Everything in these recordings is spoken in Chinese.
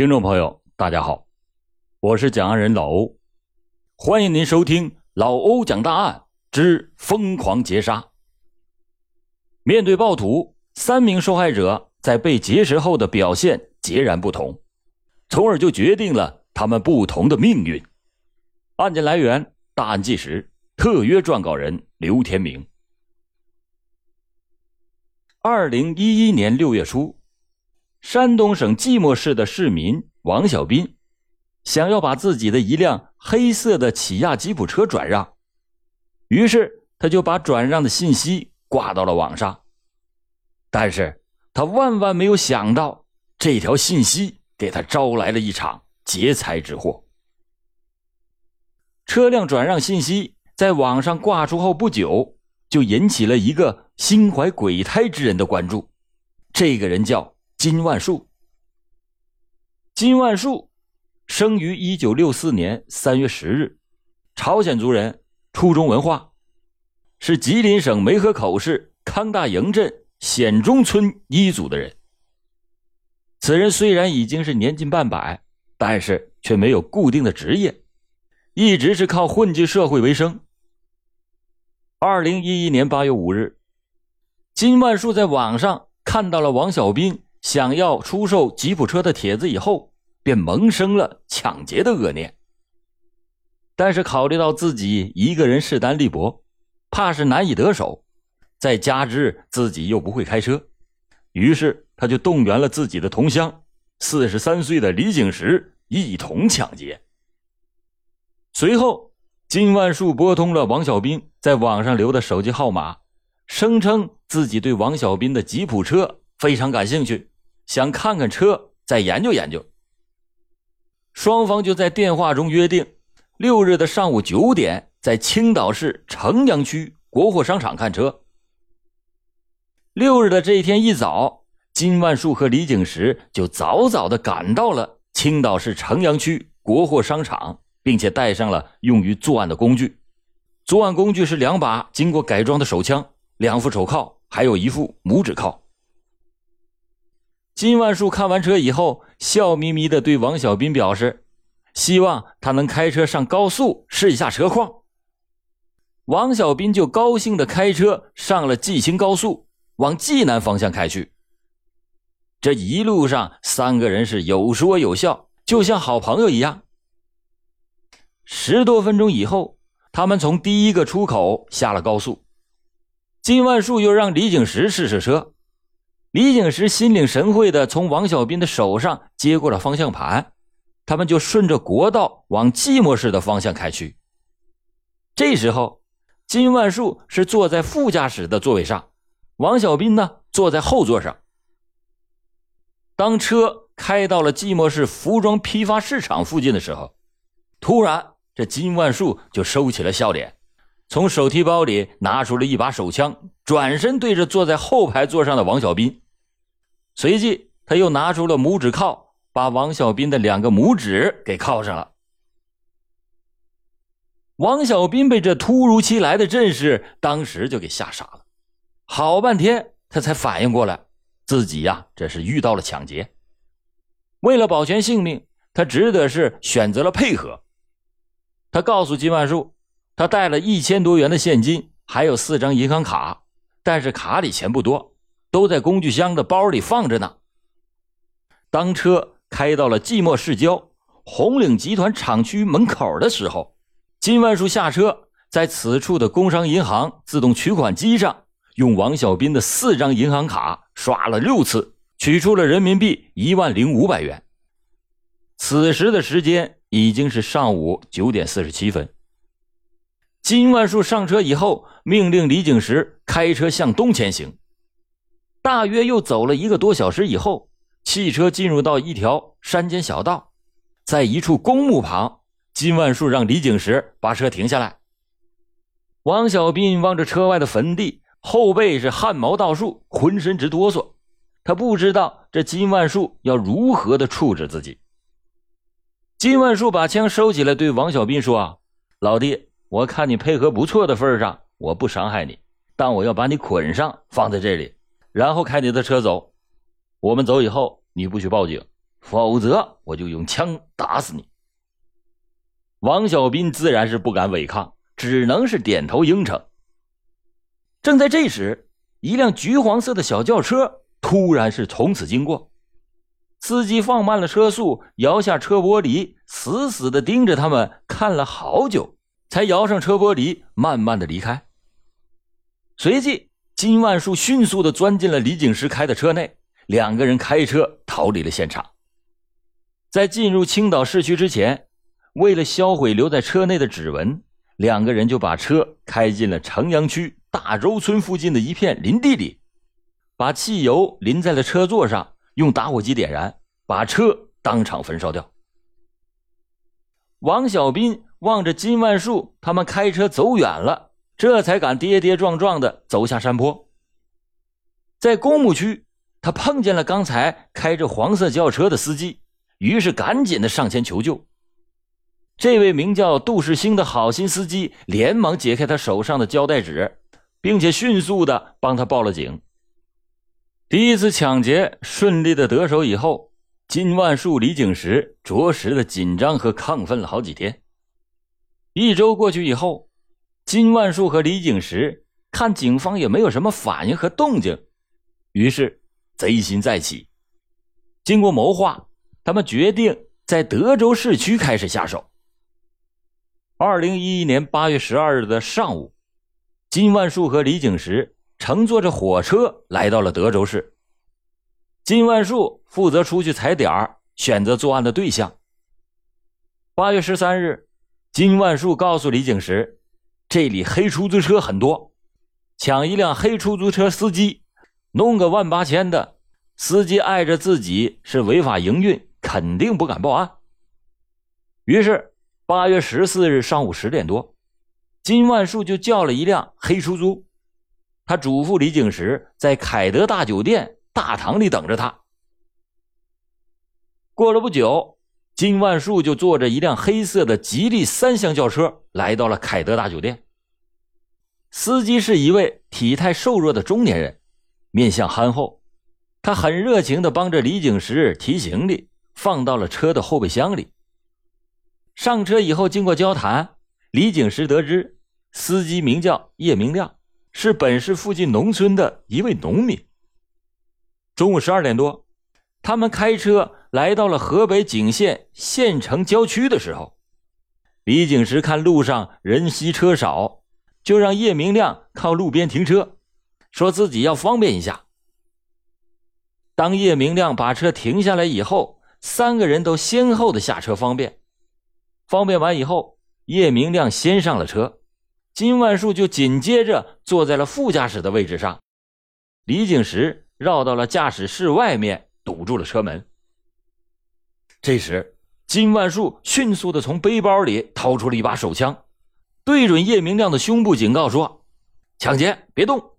听众朋友，大家好，我是讲案人老欧，欢迎您收听老欧讲大案之疯狂劫杀。面对暴徒，三名受害者在被劫持后的表现截然不同，从而就决定了他们不同的命运。案件来源：大案纪实，特约撰稿人刘天明。二零一一年六月初。山东省即墨市的市民王小斌想要把自己的一辆黑色的起亚吉普车转让，于是他就把转让的信息挂到了网上。但是他万万没有想到，这条信息给他招来了一场劫财之祸。车辆转让信息在网上挂出后不久，就引起了一个心怀鬼胎之人的关注。这个人叫。金万树，金万树生于一九六四年三月十日，朝鲜族人，初中文化，是吉林省梅河口市康大营镇显中村一组的人。此人虽然已经是年近半百，但是却没有固定的职业，一直是靠混迹社会为生。二零一一年八月五日，金万树在网上看到了王小兵。想要出售吉普车的帖子以后，便萌生了抢劫的恶念。但是考虑到自己一个人势单力薄，怕是难以得手，再加之自己又不会开车，于是他就动员了自己的同乡四十三岁的李景石一同抢劫。随后，金万树拨通了王小斌在网上留的手机号码，声称自己对王小斌的吉普车非常感兴趣。想看看车，再研究研究。双方就在电话中约定，六日的上午九点，在青岛市城阳区国货商场看车。六日的这一天一早，金万树和李景石就早早的赶到了青岛市城阳区国货商场，并且带上了用于作案的工具。作案工具是两把经过改装的手枪、两副手铐，还有一副拇指铐。金万树看完车以后，笑眯眯的对王小斌表示：“希望他能开车上高速试一下车况。”王小斌就高兴的开车上了济青高速，往济南方向开去。这一路上，三个人是有说有笑，就像好朋友一样。十多分钟以后，他们从第一个出口下了高速。金万树又让李景石试试车。李景石心领神会的从王小斌的手上接过了方向盘，他们就顺着国道往寂寞市的方向开去。这时候，金万树是坐在副驾驶的座位上，王小斌呢坐在后座上。当车开到了寂寞市服装批发市场附近的时候，突然，这金万树就收起了笑脸，从手提包里拿出了一把手枪，转身对着坐在后排座上的王小斌。随即，他又拿出了拇指铐，把王小斌的两个拇指给铐上了。王小斌被这突如其来的阵势，当时就给吓傻了，好半天他才反应过来，自己呀这是遇到了抢劫。为了保全性命，他只得是选择了配合。他告诉金万树，他带了一千多元的现金，还有四张银行卡，但是卡里钱不多。都在工具箱的包里放着呢。当车开到了寂寞市郊红岭集团厂区门口的时候，金万树下车，在此处的工商银行自动取款机上，用王小斌的四张银行卡刷了六次，取出了人民币一万零五百元。此时的时间已经是上午九点四十七分。金万树上车以后，命令李景石开车向东前行。大约又走了一个多小时以后，汽车进入到一条山间小道，在一处公墓旁，金万树让李景石把车停下来。王小斌望着车外的坟地，后背是汗毛倒竖，浑身直哆嗦。他不知道这金万树要如何的处置自己。金万树把枪收起来，对王小斌说：“啊老弟，我看你配合不错的份上，我不伤害你，但我要把你捆上，放在这里。”然后开你的车走，我们走以后，你不许报警，否则我就用枪打死你。”王小斌自然是不敢违抗，只能是点头应承。正在这时，一辆橘黄色的小轿车突然是从此经过，司机放慢了车速，摇下车玻璃，死死的盯着他们看了好久，才摇上车玻璃，慢慢的离开。随即，金万树迅速的钻进了李景石开的车内，两个人开车逃离了现场。在进入青岛市区之前，为了销毁留在车内的指纹，两个人就把车开进了城阳区。大周村附近的一片林地里，把汽油淋在了车座上，用打火机点燃，把车当场焚烧掉。王小斌望着金万树他们开车走远了，这才敢跌跌撞撞的走下山坡。在公墓区，他碰见了刚才开着黄色轿车的司机，于是赶紧的上前求救。这位名叫杜世兴的好心司机连忙解开他手上的胶带纸。并且迅速的帮他报了警。第一次抢劫顺利的得手以后，金万树、李景时着实的紧张和亢奋了好几天。一周过去以后，金万树和李景石看警方也没有什么反应和动静，于是贼心再起。经过谋划，他们决定在德州市区开始下手。二零一一年八月十二日的上午。金万树和李景石乘坐着火车来到了德州市。金万树负责出去踩点儿，选择作案的对象。八月十三日，金万树告诉李景石，这里黑出租车很多，抢一辆黑出租车司机，弄个万八千的，司机碍着自己是违法营运，肯定不敢报案。于是，八月十四日上午十点多。金万树就叫了一辆黑出租，他嘱咐李景石在凯德大酒店大堂里等着他。过了不久，金万树就坐着一辆黑色的吉利三厢轿车来到了凯德大酒店。司机是一位体态瘦弱的中年人，面相憨厚，他很热情的帮着李景石提行李，放到了车的后备箱里。上车以后，经过交谈。李景石得知，司机名叫叶明亮，是本市附近农村的一位农民。中午十二点多，他们开车来到了河北景县县城郊区的时候，李景石看路上人稀车少，就让叶明亮靠路边停车，说自己要方便一下。当叶明亮把车停下来以后，三个人都先后的下车方便。方便完以后。叶明亮先上了车，金万树就紧接着坐在了副驾驶的位置上。李景石绕到了驾驶室外面，堵住了车门。这时，金万树迅速的从背包里掏出了一把手枪，对准叶明亮的胸部，警告说：“抢劫，别动！”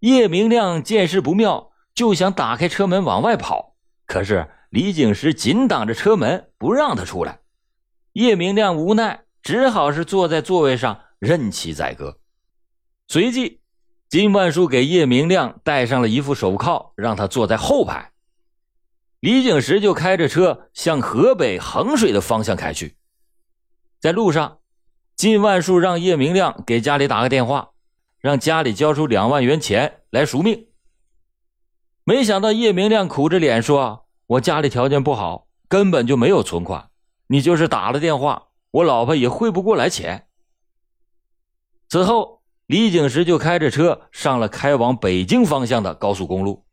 叶明亮见势不妙，就想打开车门往外跑，可是李景石紧挡着车门，不让他出来。叶明亮无奈，只好是坐在座位上任其宰割。随即，金万树给叶明亮戴上了一副手铐，让他坐在后排。李景石就开着车向河北衡水的方向开去。在路上，金万树让叶明亮给家里打个电话，让家里交出两万元钱来赎命。没想到叶明亮苦着脸说：“我家里条件不好，根本就没有存款。”你就是打了电话，我老婆也汇不过来钱。此后，李景石就开着车上了开往北京方向的高速公路。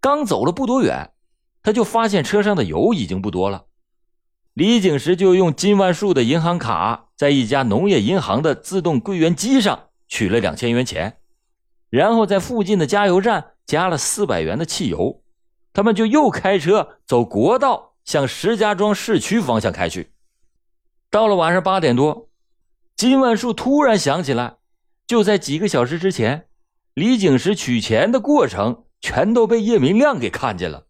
刚走了不多远，他就发现车上的油已经不多了。李景石就用金万树的银行卡，在一家农业银行的自动柜员机上取了两千元钱，然后在附近的加油站加了四百元的汽油。他们就又开车走国道。向石家庄市区方向开去。到了晚上八点多，金万树突然想起来，就在几个小时之前，李景石取钱的过程全都被叶明亮给看见了。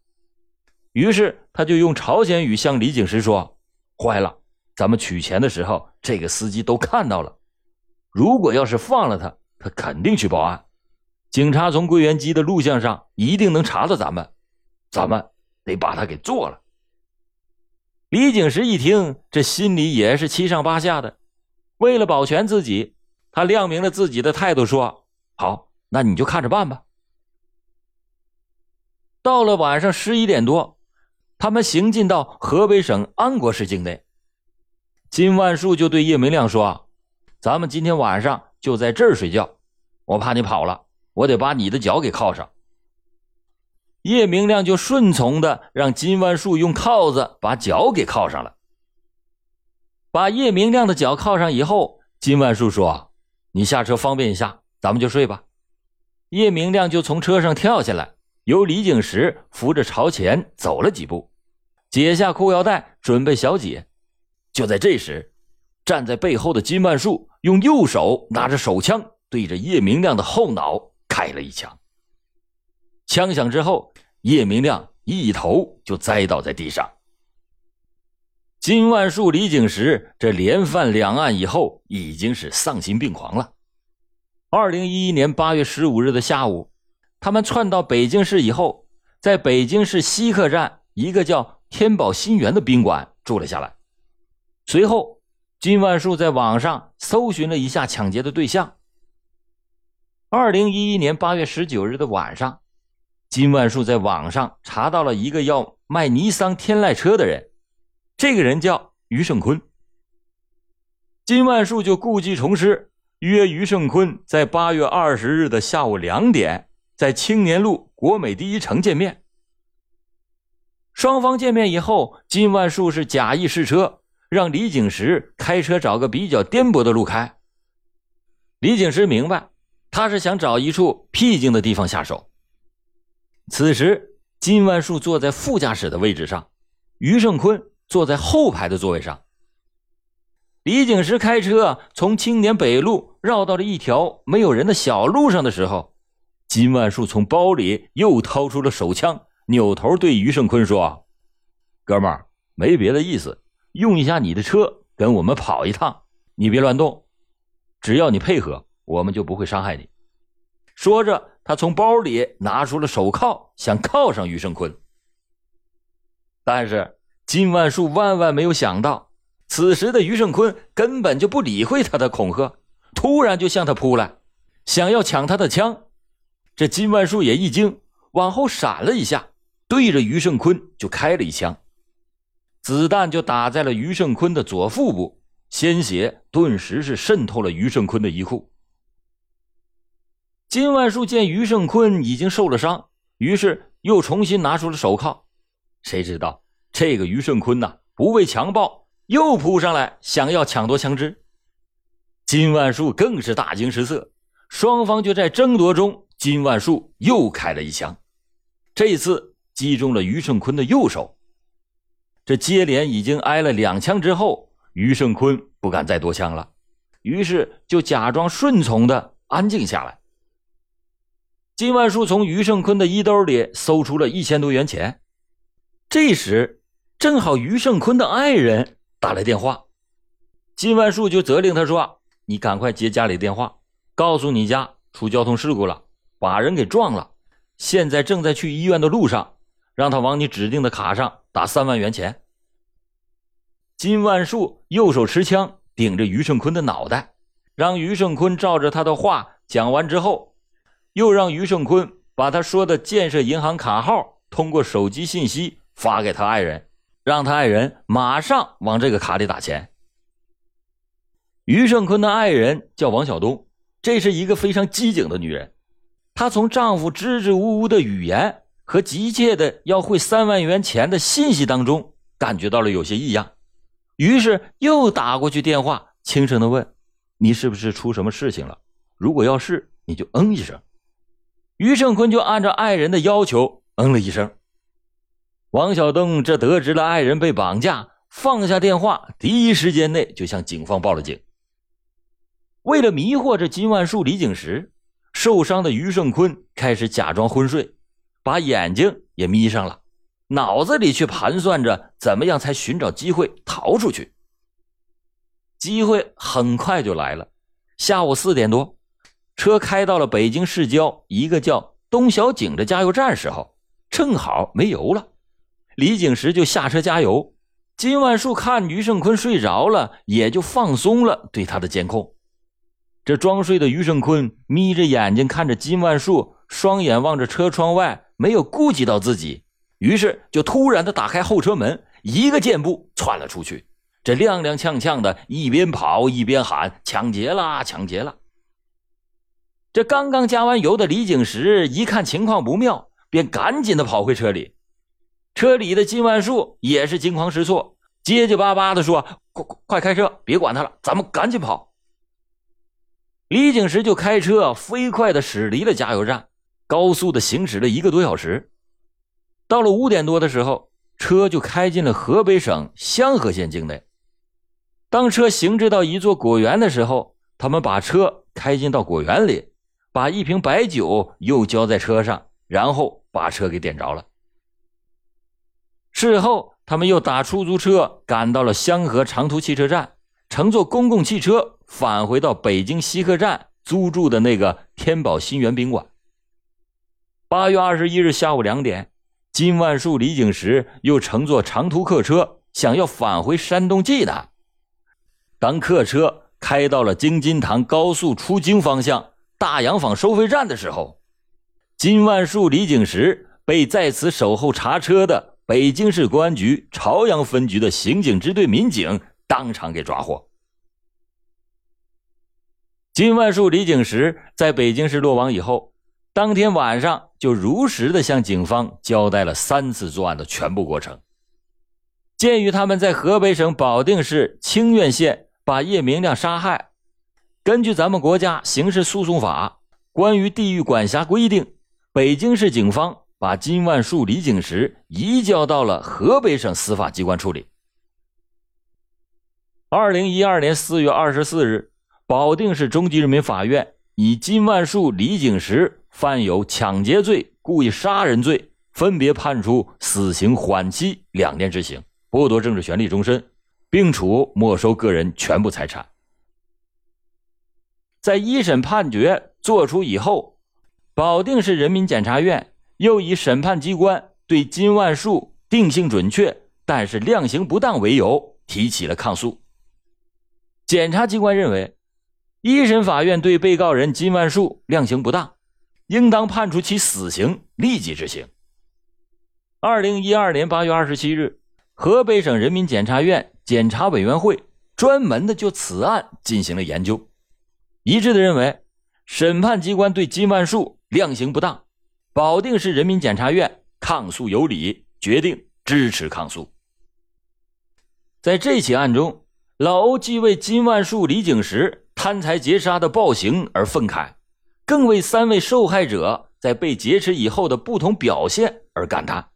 于是他就用朝鲜语向李景石说：“坏了，咱们取钱的时候，这个司机都看到了。如果要是放了他，他肯定去报案。警察从柜员机的录像上一定能查到咱们，咱们。”得把他给做了。李景石一听，这心里也是七上八下的。为了保全自己，他亮明了自己的态度，说：“好，那你就看着办吧。”到了晚上十一点多，他们行进到河北省安国市境内。金万树就对叶明亮说：“咱们今天晚上就在这儿睡觉，我怕你跑了，我得把你的脚给铐上。”叶明亮就顺从的让金万树用铐子把脚给铐上了。把叶明亮的脚铐上以后，金万树说：“你下车方便一下，咱们就睡吧。”叶明亮就从车上跳下来，由李景石扶着朝前走了几步，解下裤腰带准备小解。就在这时，站在背后的金万树用右手拿着手枪对着叶明亮的后脑开了一枪。枪响之后，叶明亮一头就栽倒在地上。金万树、李景石这连犯两案以后，已经是丧心病狂了。二零一一年八月十五日的下午，他们窜到北京市以后，在北京市西客站一个叫天宝新园的宾馆住了下来。随后，金万树在网上搜寻了一下抢劫的对象。二零一一年八月十九日的晚上。金万树在网上查到了一个要卖尼桑天籁车的人，这个人叫于胜坤。金万树就故技重施，约于胜坤在八月二十日的下午两点，在青年路国美第一城见面。双方见面以后，金万树是假意试车，让李景石开车找个比较颠簸的路开。李景石明白，他是想找一处僻静的地方下手。此时，金万树坐在副驾驶的位置上，于胜坤坐在后排的座位上。李景石开车从青年北路绕到了一条没有人的小路上的时候，金万树从包里又掏出了手枪，扭头对于胜坤说：“哥们儿，没别的意思，用一下你的车跟我们跑一趟，你别乱动，只要你配合，我们就不会伤害你。”说着。他从包里拿出了手铐，想铐上于胜坤。但是金万树万万没有想到，此时的于胜坤根本就不理会他的恐吓，突然就向他扑来，想要抢他的枪。这金万树也一惊，往后闪了一下，对着于胜坤就开了一枪，子弹就打在了于胜坤的左腹部，鲜血顿时是渗透了于胜坤的衣裤。金万树见于胜坤已经受了伤，于是又重新拿出了手铐。谁知道这个于胜坤呐，不畏强暴，又扑上来想要抢夺枪支。金万树更是大惊失色，双方就在争夺中，金万树又开了一枪，这次击中了于胜坤的右手。这接连已经挨了两枪之后，于胜坤不敢再多枪了，于是就假装顺从的安静下来。金万树从于胜坤的衣兜里搜出了一千多元钱，这时正好于胜坤的爱人打来电话，金万树就责令他说：“你赶快接家里电话，告诉你家出交通事故了，把人给撞了，现在正在去医院的路上，让他往你指定的卡上打三万元钱。”金万树右手持枪顶着于胜坤的脑袋，让于胜坤照着他的话讲完之后。又让于胜坤把他说的建设银行卡号通过手机信息发给他爱人，让他爱人马上往这个卡里打钱。于胜坤的爱人叫王小东，这是一个非常机警的女人。她从丈夫支支吾吾的语言和急切的要汇三万元钱的信息当中，感觉到了有些异样，于是又打过去电话，轻声的问：“你是不是出什么事情了？如果要是，你就嗯一声。”于胜坤就按照爱人的要求嗯了一声。王小东这得知了爱人被绑架，放下电话，第一时间内就向警方报了警。为了迷惑这金万树、李景石，受伤的于胜坤开始假装昏睡，把眼睛也眯上了，脑子里却盘算着怎么样才寻找机会逃出去。机会很快就来了，下午四点多。车开到了北京市郊一个叫东小井的加油站时候，正好没油了。李景石就下车加油。金万树看于胜坤睡着了，也就放松了对他的监控。这装睡的于胜坤眯着眼睛看着金万树，双眼望着车窗外，没有顾及到自己，于是就突然的打开后车门，一个箭步窜了出去。这踉踉跄跄的，一边跑一边喊：“抢劫啦！抢劫啦！”这刚刚加完油的李景石一看情况不妙，便赶紧的跑回车里。车里的金万树也是惊慌失措，结结巴巴的说：“快快快开车，别管他了，咱们赶紧跑。”李景石就开车飞快的驶离了加油站，高速的行驶了一个多小时。到了五点多的时候，车就开进了河北省香河县境内。当车行至到一座果园的时候，他们把车开进到果园里，把一瓶白酒又浇在车上，然后把车给点着了。事后，他们又打出租车赶到了香河长途汽车站，乘坐公共汽车。返回到北京西客站租住的那个天宝新源宾馆。八月二十一日下午两点，金万树、李景石又乘坐长途客车，想要返回山东济南。当客车开到了京津塘高速出京方向大洋坊收费站的时候，金万树、李景石被在此守候查车的北京市公安局朝阳分局的刑警支队民警当场给抓获。金万树、李景石在北京市落网以后，当天晚上就如实的向警方交代了三次作案的全部过程。鉴于他们在河北省保定市清苑县把叶明亮杀害，根据咱们国家刑事诉讼法关于地域管辖规定，北京市警方把金万树、李景石移交到了河北省司法机关处理。二零一二年四月二十四日。保定市中级人民法院以金万树、李景石犯有抢劫罪、故意杀人罪，分别判处死刑缓期两年执行，剥夺政治权利终身，并处没收个人全部财产。在一审判决作出以后，保定市人民检察院又以审判机关对金万树定性准确，但是量刑不当为由提起了抗诉。检察机关认为。一审法院对被告人金万树量刑不当，应当判处其死刑立即执行。二零一二年八月二十七日，河北省人民检察院检察委员会专门的就此案进行了研究，一致的认为审判机关对金万树量刑不当，保定市人民检察院抗诉有理，决定支持抗诉。在这起案中，老欧既为金万树、李景石。贪财劫杀的暴行而愤慨，更为三位受害者在被劫持以后的不同表现而感叹。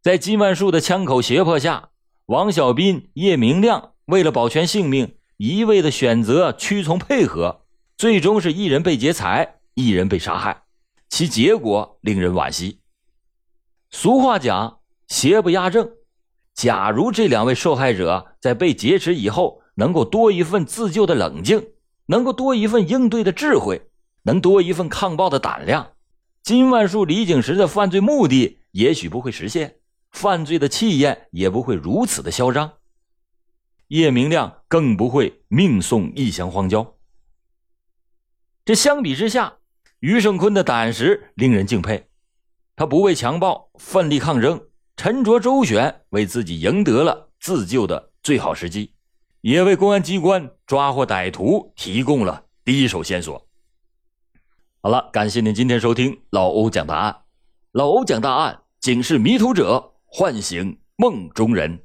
在金万树的枪口胁迫下，王小斌、叶明亮为了保全性命，一味的选择屈从配合，最终是一人被劫财，一人被杀害，其结果令人惋惜。俗话讲“邪不压正”，假如这两位受害者在被劫持以后，能够多一份自救的冷静，能够多一份应对的智慧，能多一份抗暴的胆量，金万树、李景石的犯罪目的也许不会实现，犯罪的气焰也不会如此的嚣张，叶明亮更不会命送异乡荒郊。这相比之下，余胜坤的胆识令人敬佩，他不畏强暴，奋力抗争，沉着周旋，为自己赢得了自救的最好时机。也为公安机关抓获歹徒提供了第一手线索。好了，感谢您今天收听老欧讲大案。老欧讲大案，警示迷途者，唤醒梦中人。